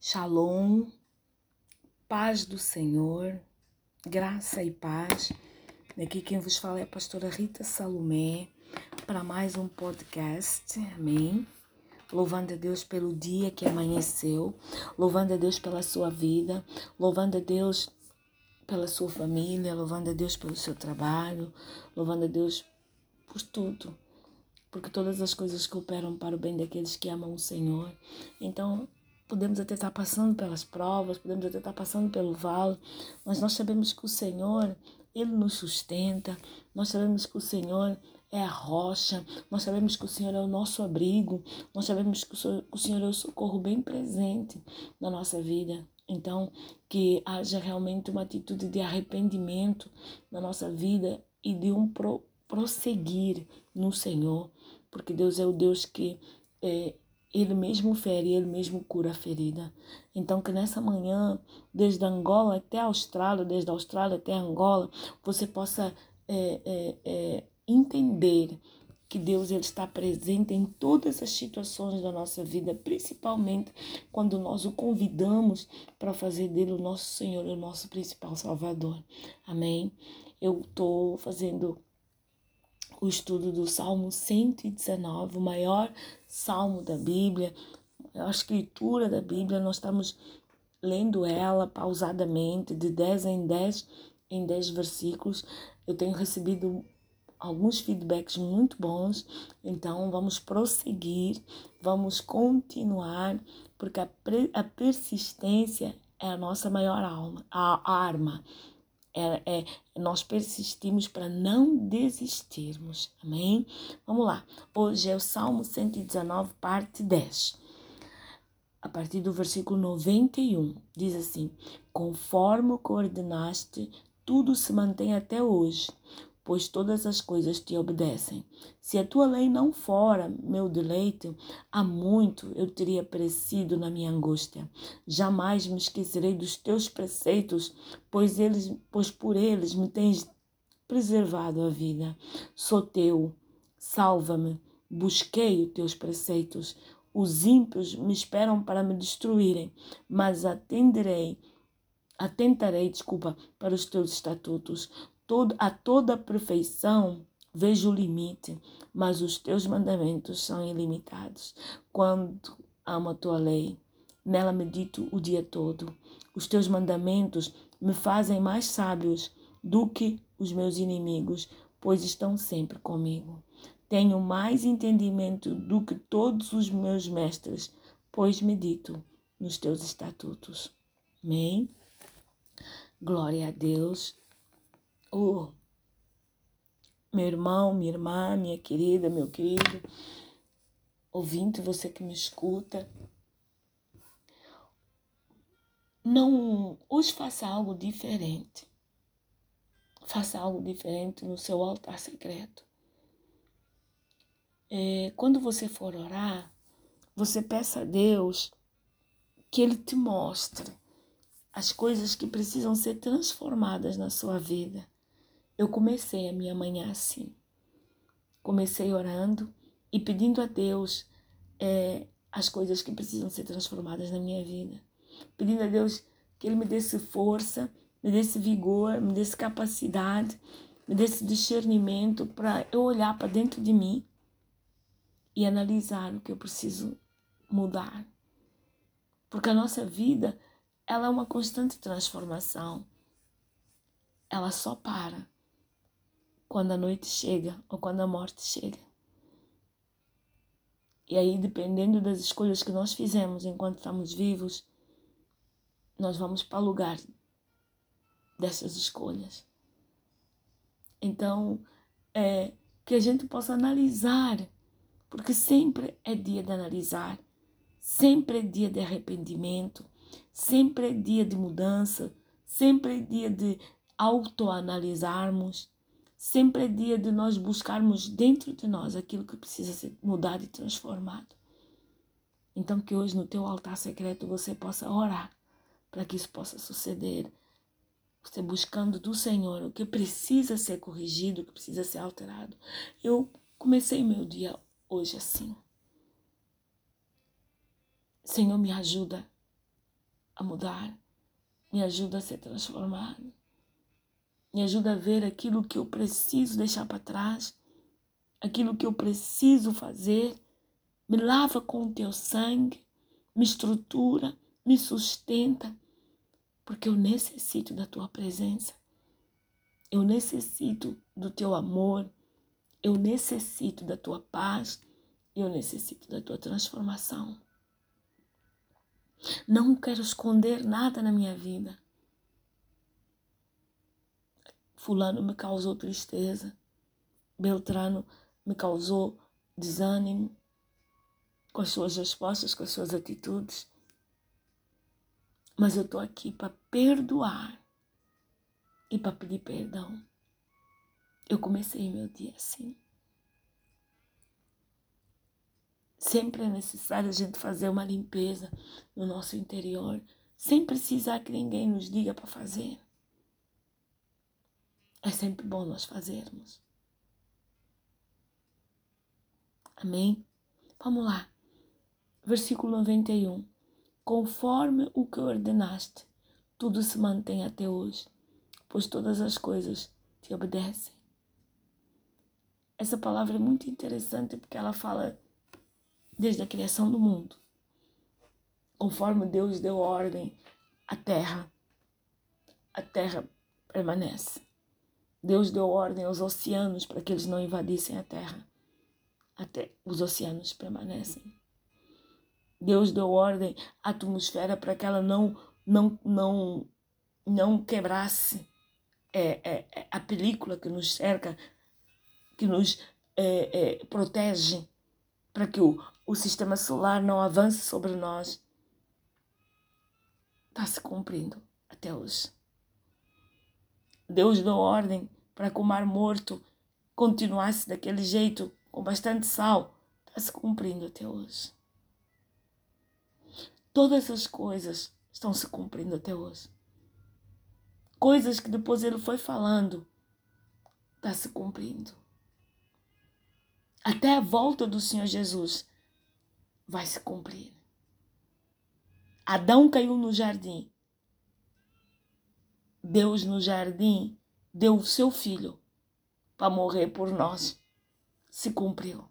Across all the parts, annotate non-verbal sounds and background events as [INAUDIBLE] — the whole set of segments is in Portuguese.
Shalom, paz do Senhor, graça e paz. Aqui quem vos fala é a pastora Rita Salomé para mais um podcast. Amém. Louvando a Deus pelo dia que amanheceu, louvando a Deus pela sua vida, louvando a Deus pela sua família, louvando a Deus pelo seu trabalho, louvando a Deus por tudo porque todas as coisas cooperam para o bem daqueles que amam o Senhor. Então, podemos até estar passando pelas provas, podemos até estar passando pelo vale, mas nós sabemos que o Senhor, Ele nos sustenta, nós sabemos que o Senhor é a rocha, nós sabemos que o Senhor é o nosso abrigo, nós sabemos que o Senhor é o socorro bem presente na nossa vida. Então, que haja realmente uma atitude de arrependimento na nossa vida e de um pro, prosseguir no Senhor, porque Deus é o Deus que é, ele mesmo fere, Ele mesmo cura a ferida. Então, que nessa manhã, desde Angola até a Austrália, desde a Austrália até Angola, você possa é, é, é, entender que Deus ele está presente em todas as situações da nossa vida, principalmente quando nós o convidamos para fazer dele o nosso Senhor, o nosso principal Salvador. Amém? Eu estou fazendo o estudo do Salmo 119, o maior salmo da Bíblia, a escritura da Bíblia, nós estamos lendo ela pausadamente, de 10 em 10, em 10 versículos. Eu tenho recebido alguns feedbacks muito bons, então vamos prosseguir, vamos continuar, porque a, a persistência é a nossa maior alma, a arma. É, é, nós persistimos para não desistirmos. Amém? Vamos lá. Hoje é o Salmo 119, parte 10. A partir do versículo 91, diz assim: Conforme o coordenaste, tudo se mantém até hoje pois todas as coisas te obedecem. Se a tua lei não fora meu deleite, há muito eu teria perecido na minha angústia. Jamais me esquecerei dos teus preceitos, pois eles, pois por eles me tens preservado a vida. Sou teu, salva-me. Busquei os teus preceitos. Os ímpios me esperam para me destruírem, mas atenderei atentarei, desculpa, para os teus estatutos todo, a toda perfeição vejo o limite, mas os teus mandamentos são ilimitados. Quando amo a tua lei, nela medito o dia todo. Os teus mandamentos me fazem mais sábios do que os meus inimigos, pois estão sempre comigo. Tenho mais entendimento do que todos os meus mestres, pois medito nos teus estatutos. Amém? Glória a Deus. Oh, meu irmão, minha irmã, minha querida, meu querido, ouvinte, você que me escuta, não hoje faça algo diferente. Faça algo diferente no seu altar secreto. É, quando você for orar, você peça a Deus que Ele te mostre as coisas que precisam ser transformadas na sua vida eu comecei a minha manhã assim. Comecei orando e pedindo a Deus é, as coisas que precisam ser transformadas na minha vida. Pedindo a Deus que Ele me desse força, me desse vigor, me desse capacidade, me desse discernimento para eu olhar para dentro de mim e analisar o que eu preciso mudar. Porque a nossa vida, ela é uma constante transformação. Ela só para quando a noite chega ou quando a morte chega. E aí, dependendo das escolhas que nós fizemos enquanto estamos vivos, nós vamos para o lugar dessas escolhas. Então, é que a gente possa analisar, porque sempre é dia de analisar, sempre é dia de arrependimento, sempre é dia de mudança, sempre é dia de autoanalisarmos Sempre é dia de nós buscarmos dentro de nós aquilo que precisa ser mudado e transformado. Então, que hoje no teu altar secreto você possa orar para que isso possa suceder. Você buscando do Senhor o que precisa ser corrigido, o que precisa ser alterado. Eu comecei meu dia hoje assim. Senhor, me ajuda a mudar. Me ajuda a ser transformado. Me ajuda a ver aquilo que eu preciso deixar para trás, aquilo que eu preciso fazer. Me lava com o teu sangue, me estrutura, me sustenta, porque eu necessito da tua presença. Eu necessito do teu amor. Eu necessito da tua paz. Eu necessito da tua transformação. Não quero esconder nada na minha vida. Fulano me causou tristeza. Beltrano me causou desânimo com as suas respostas, com as suas atitudes. Mas eu estou aqui para perdoar e para pedir perdão. Eu comecei meu dia assim. Sempre é necessário a gente fazer uma limpeza no nosso interior, sem precisar que ninguém nos diga para fazer. É sempre bom nós fazermos. Amém? Vamos lá. Versículo 91. Conforme o que ordenaste, tudo se mantém até hoje, pois todas as coisas te obedecem. Essa palavra é muito interessante porque ela fala desde a criação do mundo. Conforme Deus deu ordem à terra, a terra permanece. Deus deu ordem aos oceanos para que eles não invadissem a terra. Até os oceanos permanecem. Deus deu ordem à atmosfera para que ela não não não não quebrasse é, é, é a película que nos cerca, que nos é, é, protege, para que o, o sistema solar não avance sobre nós, está se cumprindo até hoje. Deus deu ordem para que o mar morto continuasse daquele jeito, com bastante sal, está se cumprindo até hoje. Todas as coisas estão se cumprindo até hoje. Coisas que depois ele foi falando, está se cumprindo. Até a volta do Senhor Jesus vai se cumprir. Adão caiu no jardim. Deus no jardim deu o seu filho para morrer por nós. Se cumpriu.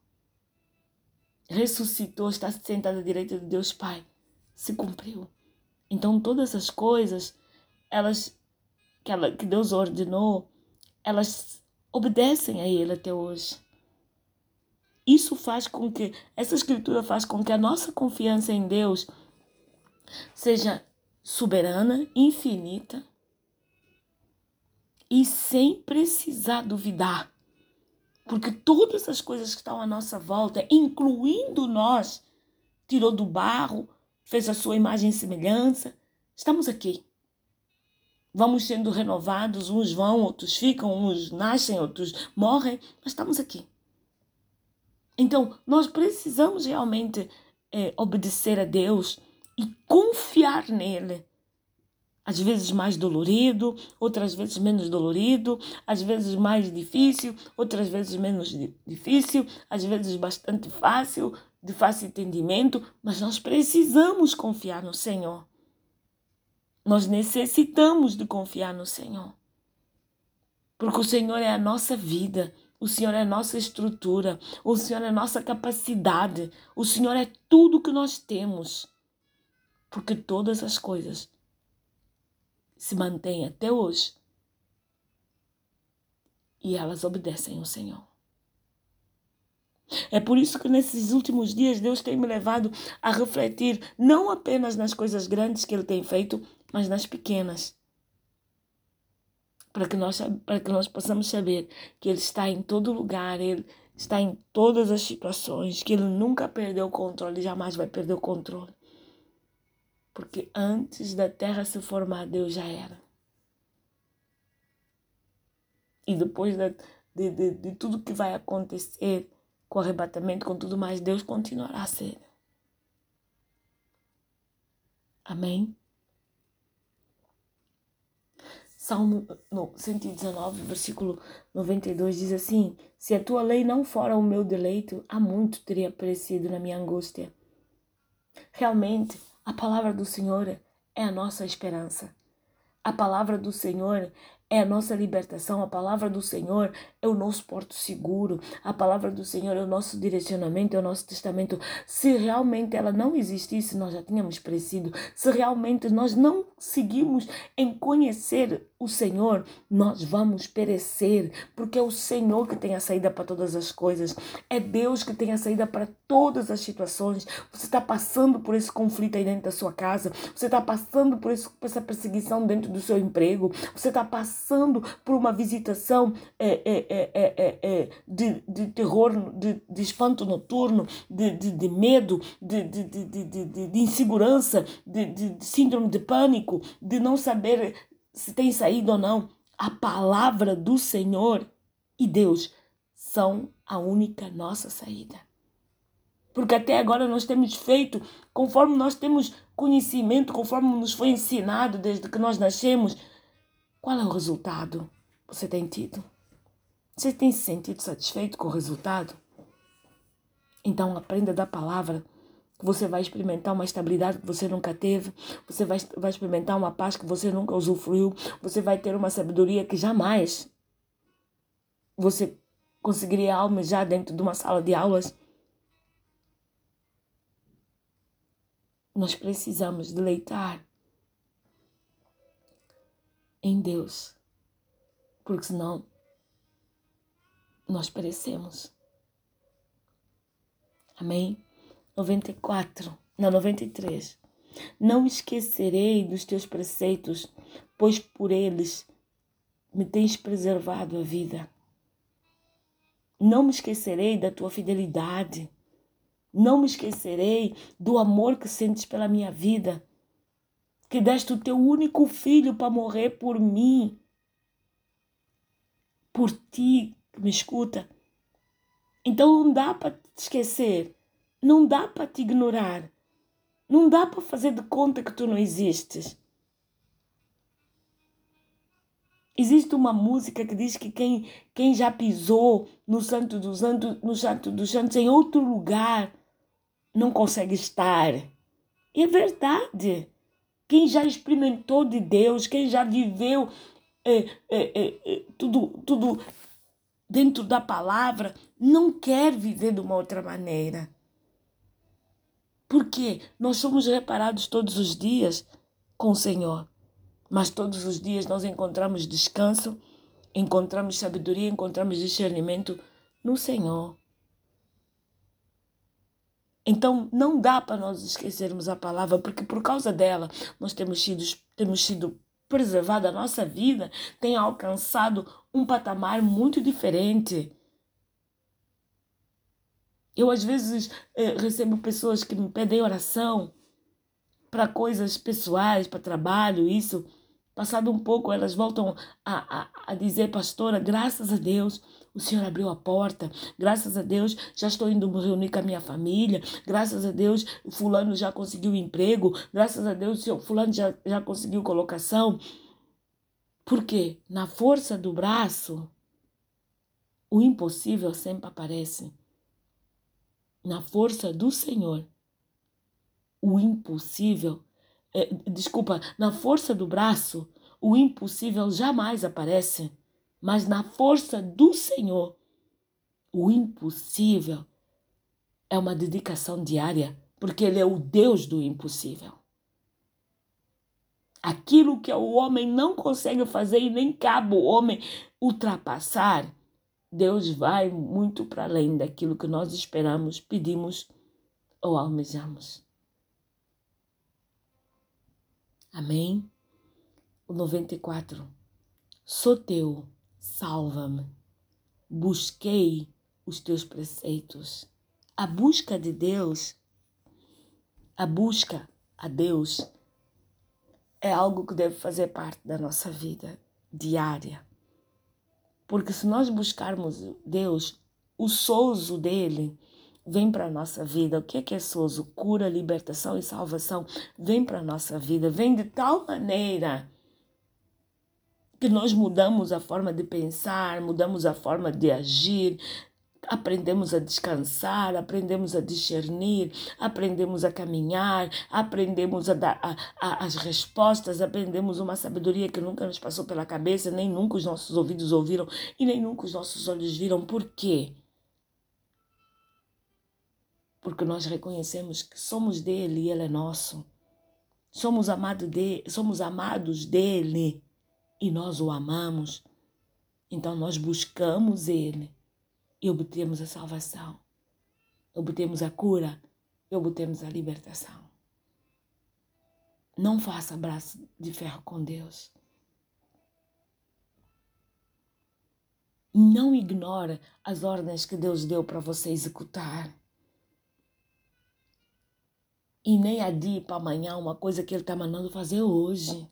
Ressuscitou, está sentado à direita de Deus Pai. Se cumpriu. Então todas as coisas, elas que, ela, que Deus ordenou, elas obedecem a Ele até hoje. Isso faz com que, essa escritura faz com que a nossa confiança em Deus seja soberana, infinita e sem precisar duvidar. Porque todas as coisas que estão à nossa volta, incluindo nós, tirou do barro, fez a sua imagem e semelhança. Estamos aqui. Vamos sendo renovados, uns vão, outros ficam, uns nascem, outros morrem, mas estamos aqui. Então, nós precisamos realmente é, obedecer a Deus e confiar nele. Às vezes mais dolorido, outras vezes menos dolorido, às vezes mais difícil, outras vezes menos difícil, às vezes bastante fácil, de fácil entendimento, mas nós precisamos confiar no Senhor. Nós necessitamos de confiar no Senhor. Porque o Senhor é a nossa vida. O Senhor é nossa estrutura, o Senhor é nossa capacidade, o Senhor é tudo que nós temos. Porque todas as coisas se mantêm até hoje e elas obedecem ao Senhor. É por isso que nesses últimos dias Deus tem me levado a refletir não apenas nas coisas grandes que Ele tem feito, mas nas pequenas para que nós para que nós possamos saber que ele está em todo lugar, ele está em todas as situações, que ele nunca perdeu o controle, jamais vai perder o controle. Porque antes da terra se formar, Deus já era. E depois de, de, de, tudo que vai acontecer com o arrebatamento, com tudo mais, Deus continuará a ser. Amém? Salmo 119, versículo 92 diz assim: Se a tua lei não fora o meu deleito, há muito teria perecido na minha angústia. Realmente, a palavra do Senhor é a nossa esperança. A palavra do Senhor é a nossa libertação, a palavra do Senhor é o nosso porto seguro, a palavra do Senhor é o nosso direcionamento, é o nosso testamento. Se realmente ela não existisse, nós já tínhamos perecido. Se realmente nós não seguimos em conhecer o Senhor, nós vamos perecer, porque é o Senhor que tem a saída para todas as coisas, é Deus que tem a saída para todas as situações. Você está passando por esse conflito aí dentro da sua casa, você está passando por, esse, por essa perseguição dentro do seu emprego, você está passando por uma visitação é, é, é, de, de terror, de, de espanto noturno, de, de, de medo, de, de, de, de, de insegurança, de, de, de síndrome de pânico, de não saber se tem saído ou não, a palavra do Senhor e Deus são a única nossa saída. Porque até agora nós temos feito conforme nós temos conhecimento, conforme nos foi ensinado desde que nós nascemos qual é o resultado você tem tido? Você tem se sentido satisfeito com o resultado? Então aprenda da palavra que você vai experimentar uma estabilidade que você nunca teve, você vai, vai experimentar uma paz que você nunca usufruiu, você vai ter uma sabedoria que jamais você conseguiria almejar dentro de uma sala de aulas. Nós precisamos deleitar em Deus, porque senão nós perecemos. Amém? 94, não, 93. Não esquecerei dos teus preceitos, pois por eles me tens preservado a vida. Não me esquecerei da tua fidelidade. Não me esquecerei do amor que sentes pela minha vida que deste o teu único filho para morrer por mim, por ti me escuta. Então não dá para te esquecer, não dá para te ignorar, não dá para fazer de conta que tu não existes. Existe uma música que diz que quem, quem já pisou no Santo dos Santos, no Santo dos Santos em outro lugar não consegue estar. E é verdade. Quem já experimentou de Deus, quem já viveu é, é, é, tudo, tudo dentro da palavra, não quer viver de uma outra maneira. Porque nós somos reparados todos os dias com o Senhor, mas todos os dias nós encontramos descanso, encontramos sabedoria, encontramos discernimento no Senhor. Então não dá para nós esquecermos a palavra, porque por causa dela nós temos sido, temos sido preservada, a nossa vida tem alcançado um patamar muito diferente. Eu às vezes eh, recebo pessoas que me pedem oração para coisas pessoais, para trabalho, isso. Passado um pouco, elas voltam a, a, a dizer, pastora, graças a Deus, o Senhor abriu a porta. Graças a Deus, já estou indo me reunir com a minha família. Graças a Deus, fulano já conseguiu emprego. Graças a Deus, o fulano já, já conseguiu colocação. Porque na força do braço, o impossível sempre aparece. Na força do Senhor, o impossível, é, desculpa, na força do braço, o impossível jamais aparece mas na força do Senhor, o impossível é uma dedicação diária, porque Ele é o Deus do impossível. Aquilo que o homem não consegue fazer e nem cabe o homem ultrapassar, Deus vai muito para além daquilo que nós esperamos, pedimos ou almejamos. Amém? O 94. Sou teu salva-me. Busquei os teus preceitos. A busca de Deus, a busca a Deus, é algo que deve fazer parte da nossa vida diária. Porque se nós buscarmos Deus, o souzo dele vem para a nossa vida. O que é que é souzo? Cura, libertação e salvação vem para a nossa vida. Vem de tal maneira que nós mudamos a forma de pensar, mudamos a forma de agir. aprendemos a descansar, aprendemos a discernir, aprendemos a caminhar, aprendemos a dar a, a, as respostas, aprendemos uma sabedoria que nunca nos passou pela cabeça, nem nunca os nossos ouvidos ouviram e nem nunca os nossos olhos viram. Por quê? Porque nós reconhecemos que somos dele e ele é nosso. Somos, amado de, somos amados dele e nós o amamos. Então nós buscamos ele e obtemos a salvação, obtemos a cura e obtemos a libertação. Não faça braço de ferro com Deus. Não ignore as ordens que Deus deu para você executar. E nem adie para amanhã uma coisa que Ele está mandando fazer hoje.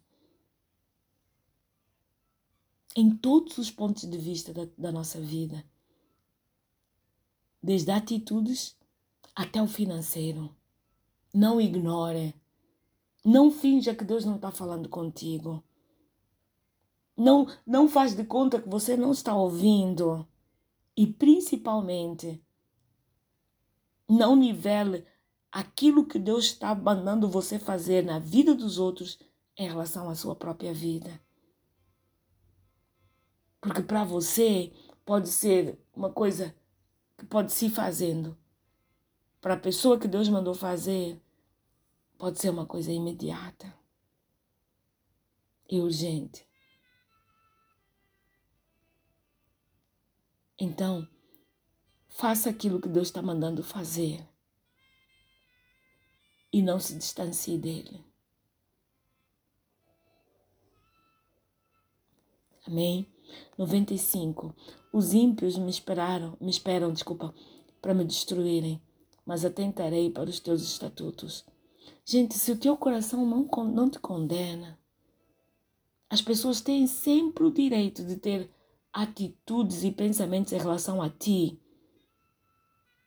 Em todos os pontos de vista da, da nossa vida desde atitudes até o financeiro. Não ignore. Não finja que Deus não está falando contigo. Não, não faz de conta que você não está ouvindo. E principalmente, não nivele aquilo que Deus está mandando você fazer na vida dos outros em relação à sua própria vida. Porque para você pode ser uma coisa que pode se fazendo. Para a pessoa que Deus mandou fazer, pode ser uma coisa imediata e urgente. Então, faça aquilo que Deus está mandando fazer e não se distancie dele. Amém? 95. Os ímpios me esperaram, me esperam, desculpa, para me destruírem, mas atentarei para os teus estatutos. Gente, se o teu coração não, não te condena, as pessoas têm sempre o direito de ter atitudes e pensamentos em relação a ti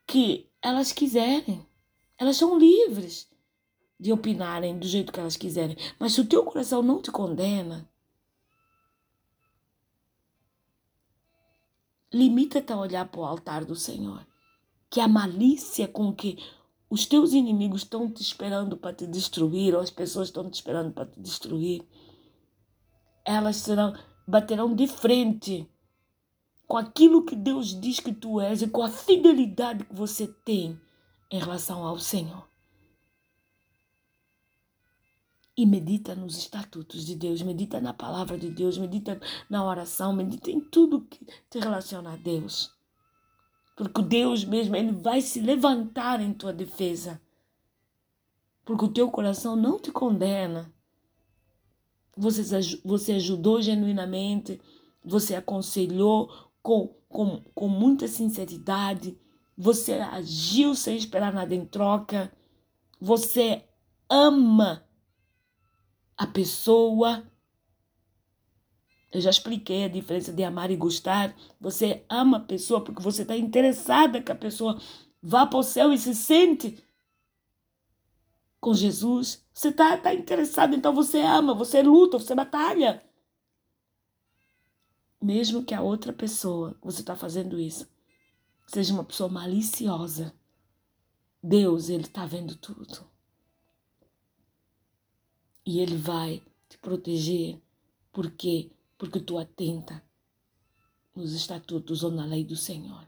que elas quiserem. Elas são livres de opinarem do jeito que elas quiserem. Mas se o teu coração não te condena, Limita-te a olhar para o altar do Senhor. Que a malícia com que os teus inimigos estão te esperando para te destruir, ou as pessoas estão te esperando para te destruir, elas serão, baterão de frente com aquilo que Deus diz que tu és e com a fidelidade que você tem em relação ao Senhor e medita nos estatutos de Deus, medita na palavra de Deus, medita na oração, medita em tudo que te relaciona a Deus. Porque Deus mesmo, Ele vai se levantar em tua defesa. Porque o teu coração não te condena. Você, você ajudou genuinamente, você aconselhou com, com, com muita sinceridade, você agiu sem esperar nada em troca, você ama a pessoa. Eu já expliquei a diferença de amar e gostar. Você ama a pessoa porque você está interessada que a pessoa vá para o céu e se sente com Jesus. Você está tá interessado, então você ama, você luta, você batalha. Mesmo que a outra pessoa, você está fazendo isso, seja uma pessoa maliciosa, Deus, Ele está vendo tudo. E Ele vai te proteger. Por quê? Porque tu atenta nos estatutos ou na lei do Senhor.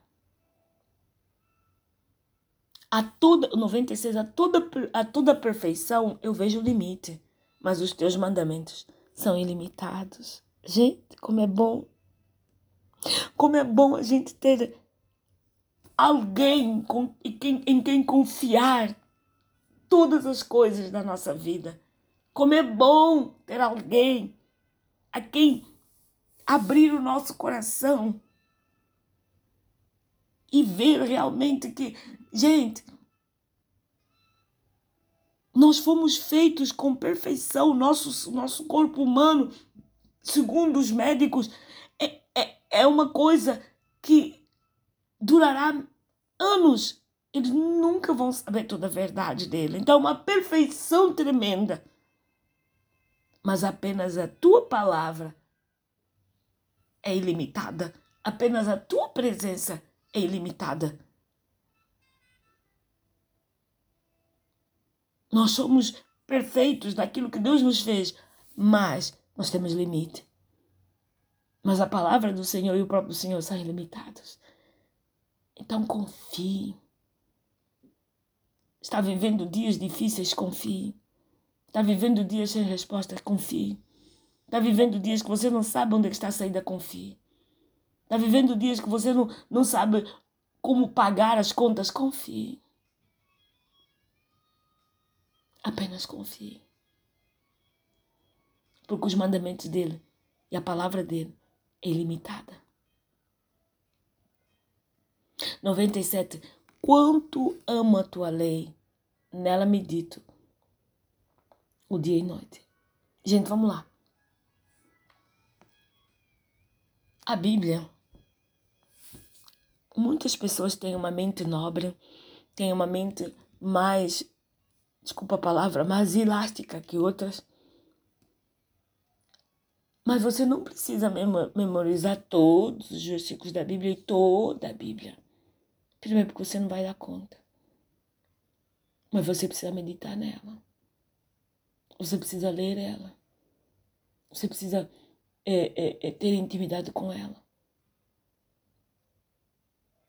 A toda, 96, a toda, a toda perfeição eu vejo limite, mas os teus mandamentos são ilimitados. Gente, como é bom. Como é bom a gente ter alguém com, em, quem, em quem confiar todas as coisas da nossa vida. Como é bom ter alguém a quem abrir o nosso coração e ver realmente que, gente, nós fomos feitos com perfeição, nosso, nosso corpo humano, segundo os médicos, é, é, é uma coisa que durará anos. Eles nunca vão saber toda a verdade dele. Então, uma perfeição tremenda mas apenas a tua palavra é ilimitada, apenas a tua presença é ilimitada. Nós somos perfeitos naquilo que Deus nos fez, mas nós temos limite. Mas a palavra do Senhor e o próprio Senhor são ilimitados. Então confie. Está vivendo dias difíceis, confie. Está vivendo dias sem respostas, confie. Está vivendo dias que você não sabe onde está a saída, confie. Está vivendo dias que você não, não sabe como pagar as contas, confie. Apenas confie. Porque os mandamentos dele e a palavra dele é ilimitada. 97. Quanto amo a tua lei, nela medito o dia e noite. Gente, vamos lá. A Bíblia. Muitas pessoas têm uma mente nobre, têm uma mente mais, desculpa a palavra, mais elástica que outras. Mas você não precisa memorizar todos os versículos da Bíblia e toda a Bíblia. Primeiro, porque você não vai dar conta. Mas você precisa meditar nela. Você precisa ler ela. Você precisa é, é, é, ter intimidade com ela.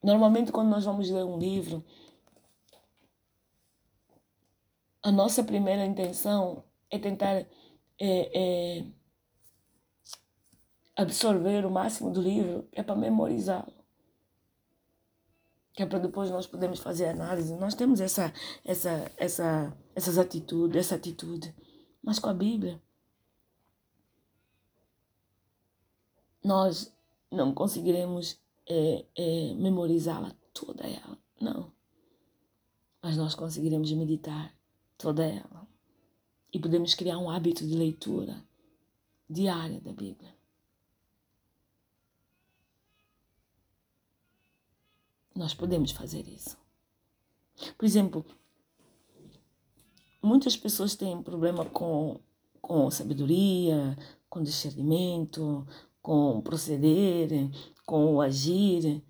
Normalmente, quando nós vamos ler um livro, a nossa primeira intenção é tentar é, é, absorver o máximo do livro, é para memorizá-lo. Que é para depois nós podermos fazer análise. Nós temos essa, essa, essa, essas atitudes, essa atitude. Mas com a Bíblia, nós não conseguiremos é, é, memorizá-la toda ela. Não. Mas nós conseguiremos meditar toda ela. E podemos criar um hábito de leitura diária da Bíblia. Nós podemos fazer isso. Por exemplo, muitas pessoas têm problema com, com sabedoria, com discernimento, com proceder, com o agir.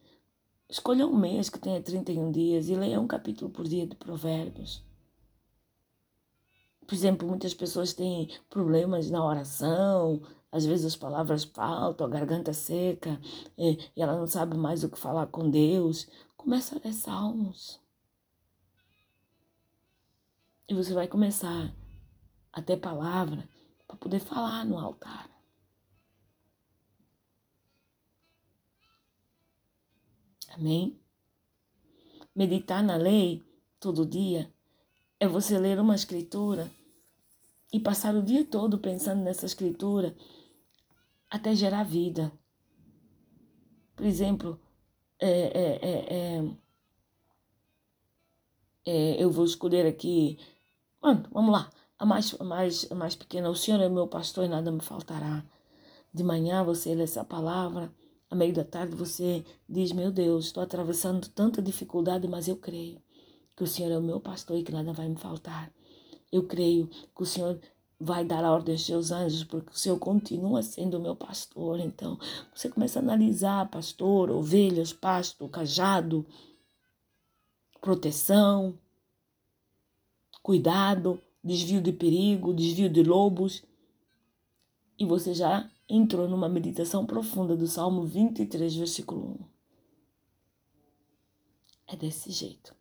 Escolha um mês que tenha 31 dias e leia um capítulo por dia de Provérbios. Por exemplo, muitas pessoas têm problemas na oração, às vezes as palavras faltam, a garganta seca, e, ela não sabe mais o que falar com Deus. Começa a ler salmos. E você vai começar a ter palavra para poder falar no altar. Amém? Meditar na lei todo dia é você ler uma escritura e passar o dia todo pensando nessa escritura até gerar vida. Por exemplo, é, é, é, eu vou escolher aqui. Mano, vamos lá. A mais, a, mais, a mais pequena. O Senhor é meu pastor e nada me faltará. De manhã você lê essa palavra a meio da tarde você diz: Meu Deus, estou atravessando tanta dificuldade, mas eu creio que o Senhor é o meu pastor e que nada vai me faltar. Eu creio que o Senhor vai dar a ordem aos seus anjos, porque o Senhor continua sendo o meu pastor. Então, você começa a analisar: pastor, ovelhas, pasto, cajado, proteção, cuidado, desvio de perigo, desvio de lobos. E você já entrou numa meditação profunda do Salmo 23, versículo 1. É desse jeito.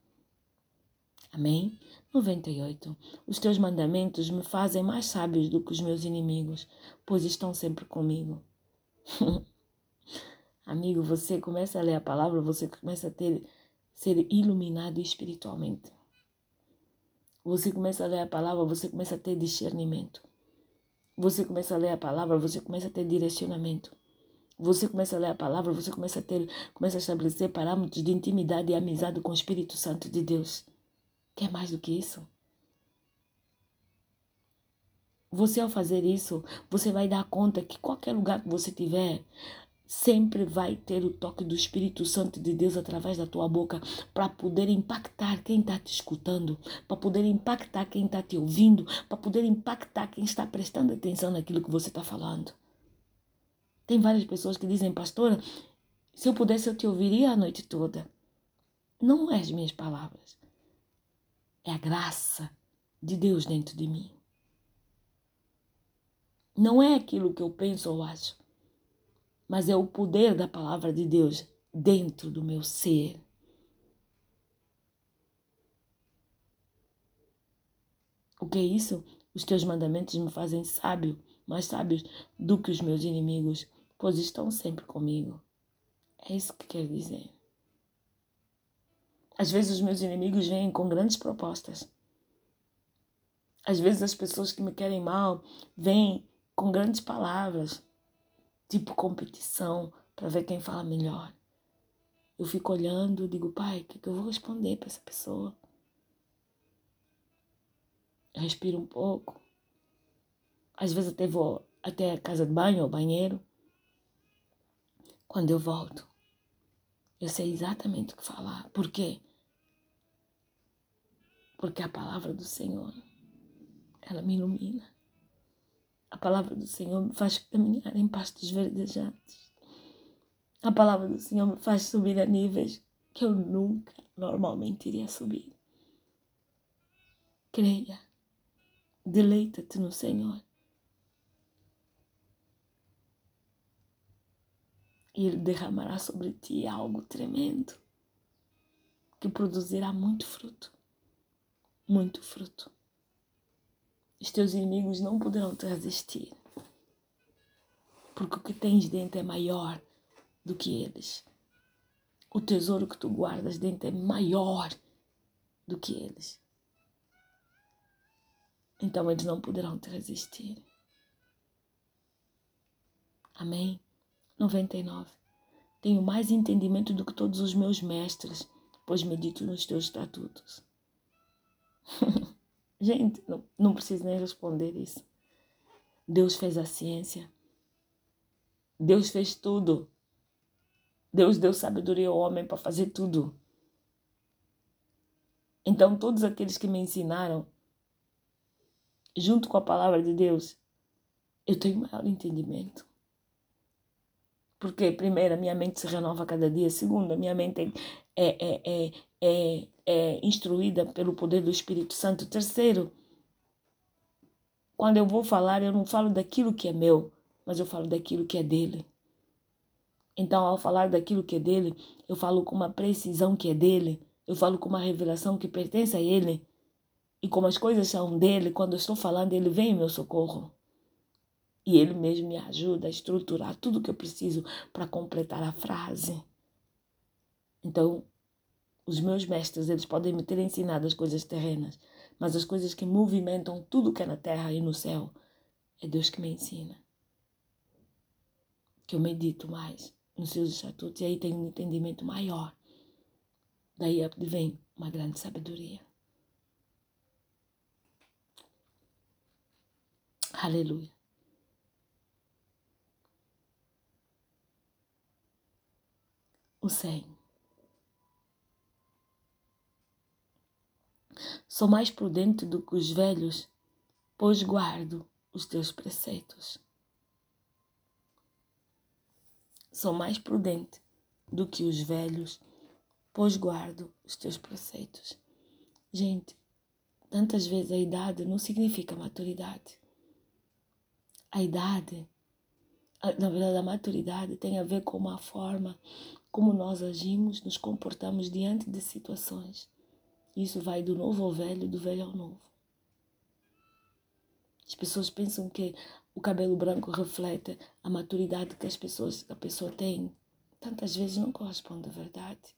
Amém? 98. Os teus mandamentos me fazem mais sábios do que os meus inimigos, pois estão sempre comigo. [LAUGHS] Amigo, você começa a ler a palavra, você começa a ter ser iluminado espiritualmente. Você começa a ler a palavra, você começa a ter discernimento. Você começa a ler a palavra, você começa a ter direcionamento. Você começa a ler a palavra, você começa a ter, começa a estabelecer parâmetros de intimidade e amizade com o Espírito Santo de Deus. Quer mais do que isso? Você ao fazer isso, você vai dar conta que qualquer lugar que você tiver, sempre vai ter o toque do Espírito Santo de Deus através da tua boca para poder impactar quem está te escutando, para poder impactar quem está te ouvindo, para poder impactar quem está prestando atenção naquilo que você está falando. Tem várias pessoas que dizem, pastora, Se eu pudesse, eu te ouviria a noite toda. Não é as minhas palavras. É a graça de Deus dentro de mim. Não é aquilo que eu penso ou acho, mas é o poder da palavra de Deus dentro do meu ser. O que é isso? Os teus mandamentos me fazem sábio, mais sábios do que os meus inimigos, pois estão sempre comigo. É isso que quer dizer. Às vezes os meus inimigos vêm com grandes propostas. Às vezes as pessoas que me querem mal vêm com grandes palavras, tipo competição, para ver quem fala melhor. Eu fico olhando, digo, pai, o que, que eu vou responder para essa pessoa? Eu respiro um pouco. Às vezes até vou até a casa de banho ou banheiro. Quando eu volto, eu sei exatamente o que falar. Por quê? Porque a palavra do Senhor, ela me ilumina. A palavra do Senhor me faz caminhar em pastos verdejantes. A palavra do Senhor me faz subir a níveis que eu nunca normalmente iria subir. Creia, deleita-te no Senhor. E Ele derramará sobre ti algo tremendo que produzirá muito fruto. Muito fruto. Os teus inimigos não poderão te resistir. Porque o que tens dentro é maior do que eles. O tesouro que tu guardas dentro é maior do que eles. Então eles não poderão te resistir. Amém? 99. Tenho mais entendimento do que todos os meus mestres, pois medito nos teus estatutos. [LAUGHS] Gente, não, não preciso nem responder isso. Deus fez a ciência. Deus fez tudo. Deus deu sabedoria ao homem para fazer tudo. Então, todos aqueles que me ensinaram, junto com a palavra de Deus, eu tenho maior entendimento. Porque, primeiro, a minha mente se renova cada dia. Segundo, a minha mente é, é, é, é, é instruída pelo poder do Espírito Santo. Terceiro, quando eu vou falar, eu não falo daquilo que é meu, mas eu falo daquilo que é dele. Então, ao falar daquilo que é dele, eu falo com uma precisão que é dele, eu falo com uma revelação que pertence a ele. E como as coisas são dele, quando eu estou falando, ele vem em meu socorro. E ele mesmo me ajuda a estruturar tudo que eu preciso para completar a frase. Então, os meus mestres, eles podem me ter ensinado as coisas terrenas, mas as coisas que movimentam tudo que é na terra e no céu, é Deus que me ensina. Que eu medito mais nos seus estatutos e aí tenho um entendimento maior. Daí vem uma grande sabedoria. Aleluia. O 100. Sou mais prudente do que os velhos, pois guardo os teus preceitos. Sou mais prudente do que os velhos, pois guardo os teus preceitos. Gente, tantas vezes a idade não significa maturidade. A idade, na verdade, a maturidade tem a ver com a forma como nós agimos, nos comportamos diante de situações. Isso vai do novo ao velho, do velho ao novo. As pessoas pensam que o cabelo branco reflete a maturidade que as pessoas, a pessoa tem. Tantas vezes não corresponde à verdade.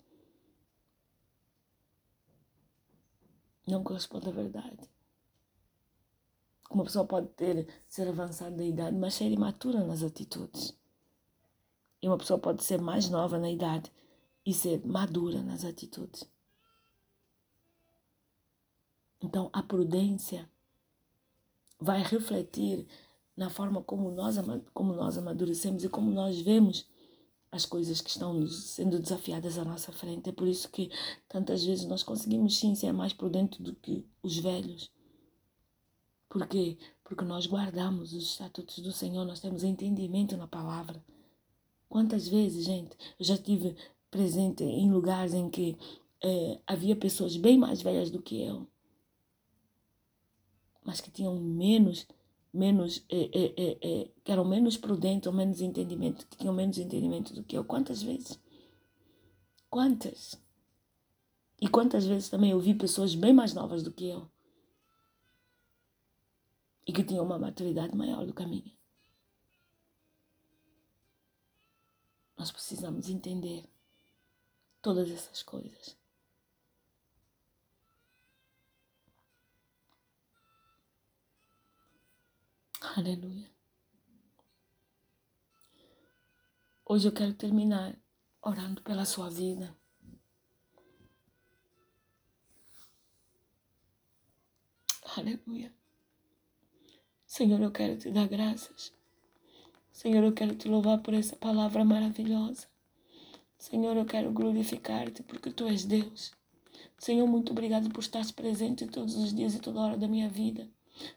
Não corresponde à verdade. Uma pessoa pode ter, ser avançada da idade, mas ser imatura nas atitudes. E uma pessoa pode ser mais nova na idade e ser madura nas atitudes. Então, a prudência vai refletir na forma como nós, como nós amadurecemos e como nós vemos as coisas que estão sendo desafiadas à nossa frente. É por isso que tantas vezes nós conseguimos sim ser mais prudentes do que os velhos. Por quê? Porque nós guardamos os estatutos do Senhor, nós temos entendimento na palavra. Quantas vezes, gente, eu já tive presente em lugares em que eh, havia pessoas bem mais velhas do que eu, mas que tinham menos, menos, eh, eh, que eram menos prudentes ou menos entendimento, que tinham menos entendimento do que eu. Quantas vezes? Quantas? E quantas vezes também eu vi pessoas bem mais novas do que eu e que tinham uma maturidade maior do que a minha. Nós precisamos entender todas essas coisas. Aleluia. Hoje eu quero terminar orando pela sua vida. Aleluia. Senhor, eu quero te dar graças. Senhor, eu quero te louvar por essa palavra maravilhosa. Senhor, eu quero glorificar-te porque tu és Deus. Senhor, muito obrigado por estar presente todos os dias e toda hora da minha vida.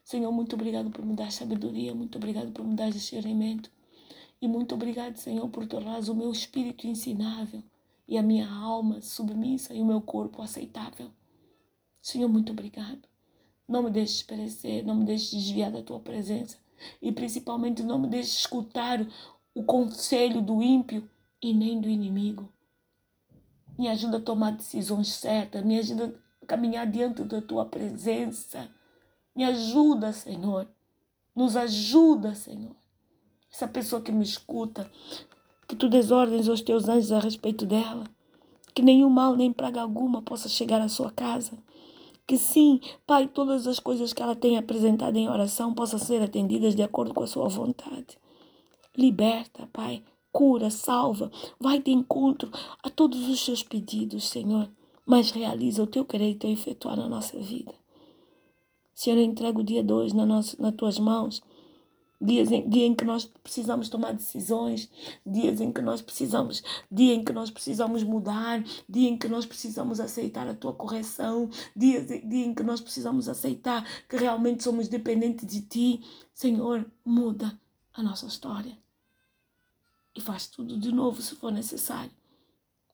Senhor, muito obrigado por me dar sabedoria, muito obrigado por me dar discernimento. E muito obrigado, Senhor, por tornar o meu espírito ensinável e a minha alma submissa e o meu corpo aceitável. Senhor, muito obrigado. Não me deixes perecer, não me deixes desviar da tua presença. E principalmente não me deixes escutar o conselho do ímpio e nem do inimigo. Me ajuda a tomar decisões certas, me ajuda a caminhar diante da tua presença. Me ajuda, Senhor. Nos ajuda, Senhor. Essa pessoa que me escuta, que tu desordens os teus anjos a respeito dela, que nenhum mal nem praga alguma possa chegar à sua casa. Que sim, Pai, todas as coisas que ela tem apresentado em oração possam ser atendidas de acordo com a sua vontade. Liberta, Pai, cura, salva, vai de encontro a todos os seus pedidos, Senhor, mas realiza o teu querer e teu efetuar na nossa vida. Senhor, eu entrego o dia 2 na nas tuas mãos dias em, dia em que nós precisamos tomar decisões, dias em que nós precisamos, dia em que nós precisamos mudar, dia em que nós precisamos aceitar a tua correção, dias dia em que nós precisamos aceitar que realmente somos dependentes de ti. Senhor, muda a nossa história e faz tudo de novo se for necessário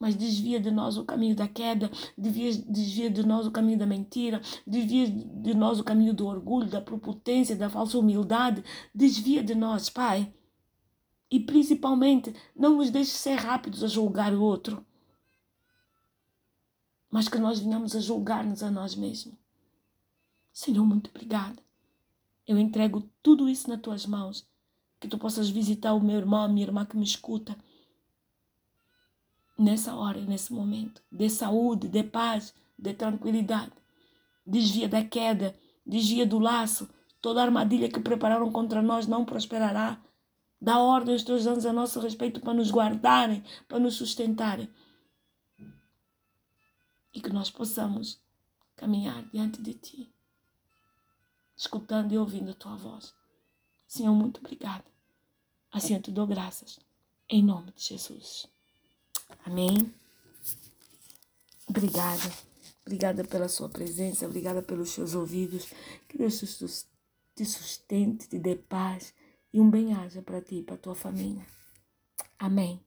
mas desvia de nós o caminho da queda, desvia, desvia de nós o caminho da mentira, desvia de nós o caminho do orgulho, da propotência, da falsa humildade, desvia de nós, Pai. E principalmente, não nos deixe ser rápidos a julgar o outro, mas que nós venhamos a julgar-nos a nós mesmos. Senhor, muito obrigada. Eu entrego tudo isso nas tuas mãos. Que tu possas visitar o meu irmão, a minha irmã que me escuta nessa hora, nesse momento. Dê saúde, dê paz, dê tranquilidade. Desvia da queda, desvia do laço. Toda armadilha que prepararam contra nós não prosperará. Dá ordem aos teus anjos a nosso respeito para nos guardarem, para nos sustentarem. E que nós possamos caminhar diante de Ti, escutando e ouvindo a Tua voz. Senhor, muito obrigada. Assim eu te dou graças. Em nome de Jesus. Amém? Obrigada. Obrigada pela sua presença, obrigada pelos seus ouvidos. Que Deus te sustente, te dê paz e um bem-aja para ti e para tua família. Amém.